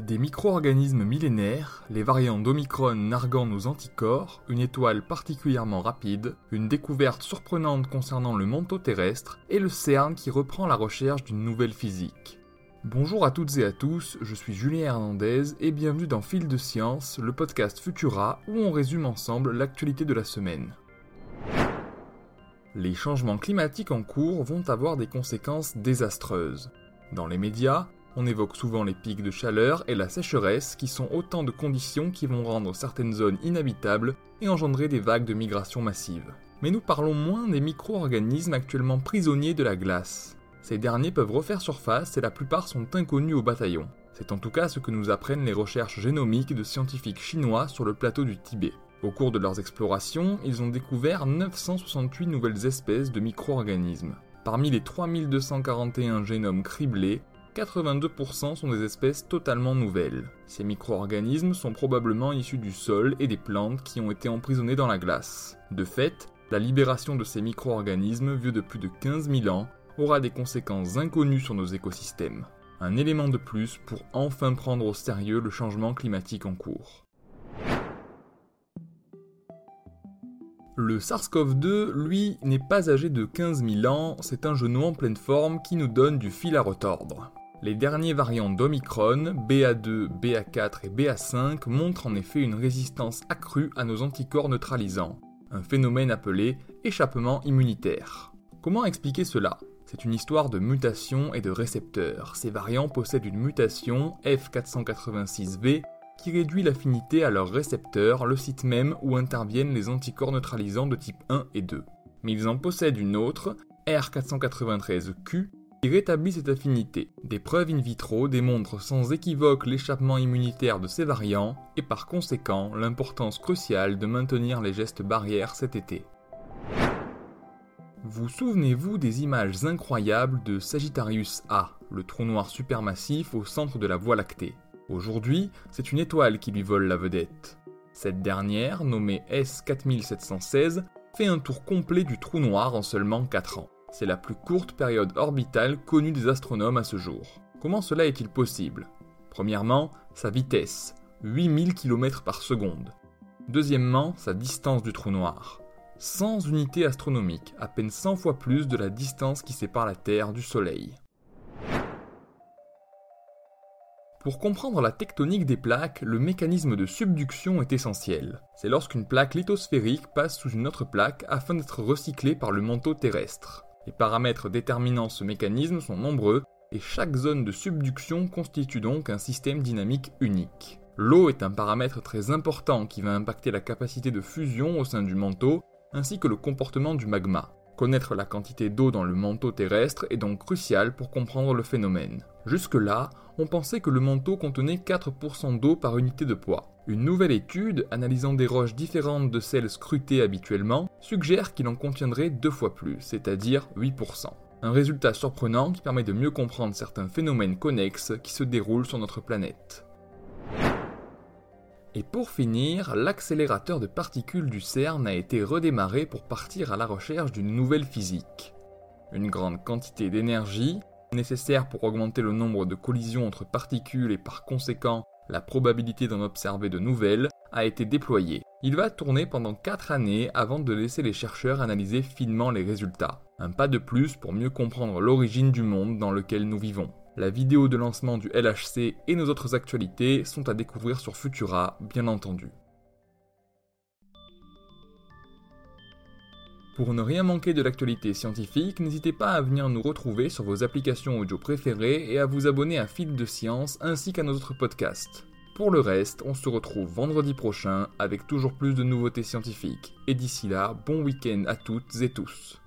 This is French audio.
des micro-organismes millénaires, les variants d'Omicron narguant nos anticorps, une étoile particulièrement rapide, une découverte surprenante concernant le manteau terrestre et le CERN qui reprend la recherche d'une nouvelle physique. Bonjour à toutes et à tous, je suis Julien Hernandez et bienvenue dans Fil de Science, le podcast Futura où on résume ensemble l'actualité de la semaine. Les changements climatiques en cours vont avoir des conséquences désastreuses. Dans les médias, on évoque souvent les pics de chaleur et la sécheresse qui sont autant de conditions qui vont rendre certaines zones inhabitables et engendrer des vagues de migration massives. Mais nous parlons moins des micro-organismes actuellement prisonniers de la glace. Ces derniers peuvent refaire surface et la plupart sont inconnus au bataillon. C'est en tout cas ce que nous apprennent les recherches génomiques de scientifiques chinois sur le plateau du Tibet. Au cours de leurs explorations, ils ont découvert 968 nouvelles espèces de micro-organismes. Parmi les 3241 génomes criblés, 82% sont des espèces totalement nouvelles. Ces micro-organismes sont probablement issus du sol et des plantes qui ont été emprisonnés dans la glace. De fait, la libération de ces micro-organismes, vieux de plus de 15 000 ans, aura des conséquences inconnues sur nos écosystèmes. Un élément de plus pour enfin prendre au sérieux le changement climatique en cours. Le SARS-CoV-2, lui, n'est pas âgé de 15 000 ans, c'est un genou en pleine forme qui nous donne du fil à retordre. Les derniers variants d'Omicron, BA2, BA4 et BA5, montrent en effet une résistance accrue à nos anticorps neutralisants, un phénomène appelé échappement immunitaire. Comment expliquer cela? C'est une histoire de mutation et de récepteurs. Ces variants possèdent une mutation F486V qui réduit l'affinité à leur récepteur, le site même où interviennent les anticorps neutralisants de type 1 et 2. Mais ils en possèdent une autre, R493Q, qui rétablit cette affinité. Des preuves in vitro démontrent sans équivoque l'échappement immunitaire de ces variants et par conséquent l'importance cruciale de maintenir les gestes barrières cet été. Vous souvenez-vous des images incroyables de Sagittarius A, le trou noir supermassif au centre de la Voie lactée Aujourd'hui, c'est une étoile qui lui vole la vedette. Cette dernière, nommée S4716, fait un tour complet du trou noir en seulement 4 ans. C'est la plus courte période orbitale connue des astronomes à ce jour. Comment cela est-il possible? Premièrement, sa vitesse, 8000 km par seconde. Deuxièmement, sa distance du trou noir. 100 unités astronomiques, à peine 100 fois plus de la distance qui sépare la Terre du Soleil. Pour comprendre la tectonique des plaques, le mécanisme de subduction est essentiel. C'est lorsqu'une plaque lithosphérique passe sous une autre plaque afin d'être recyclée par le manteau terrestre. Les paramètres déterminant ce mécanisme sont nombreux et chaque zone de subduction constitue donc un système dynamique unique. L'eau est un paramètre très important qui va impacter la capacité de fusion au sein du manteau ainsi que le comportement du magma. Connaître la quantité d'eau dans le manteau terrestre est donc crucial pour comprendre le phénomène. Jusque-là, on pensait que le manteau contenait 4% d'eau par unité de poids. Une nouvelle étude, analysant des roches différentes de celles scrutées habituellement, suggère qu'il en contiendrait deux fois plus, c'est-à-dire 8%. Un résultat surprenant qui permet de mieux comprendre certains phénomènes connexes qui se déroulent sur notre planète. Et pour finir, l'accélérateur de particules du CERN a été redémarré pour partir à la recherche d'une nouvelle physique. Une grande quantité d'énergie, nécessaire pour augmenter le nombre de collisions entre particules et par conséquent la probabilité d'en observer de nouvelles, a été déployée. Il va tourner pendant 4 années avant de laisser les chercheurs analyser finement les résultats. Un pas de plus pour mieux comprendre l'origine du monde dans lequel nous vivons. La vidéo de lancement du LHC et nos autres actualités sont à découvrir sur Futura, bien entendu. Pour ne rien manquer de l'actualité scientifique, n'hésitez pas à venir nous retrouver sur vos applications audio préférées et à vous abonner à Fil de Science ainsi qu'à nos autres podcasts. Pour le reste, on se retrouve vendredi prochain avec toujours plus de nouveautés scientifiques. Et d'ici là, bon week-end à toutes et tous.